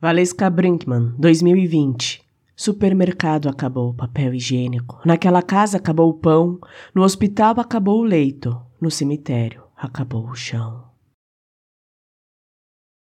Valesca Brinkman, 2020. Supermercado acabou o papel higiênico. Naquela casa acabou o pão. No hospital acabou o leito. No cemitério acabou o chão.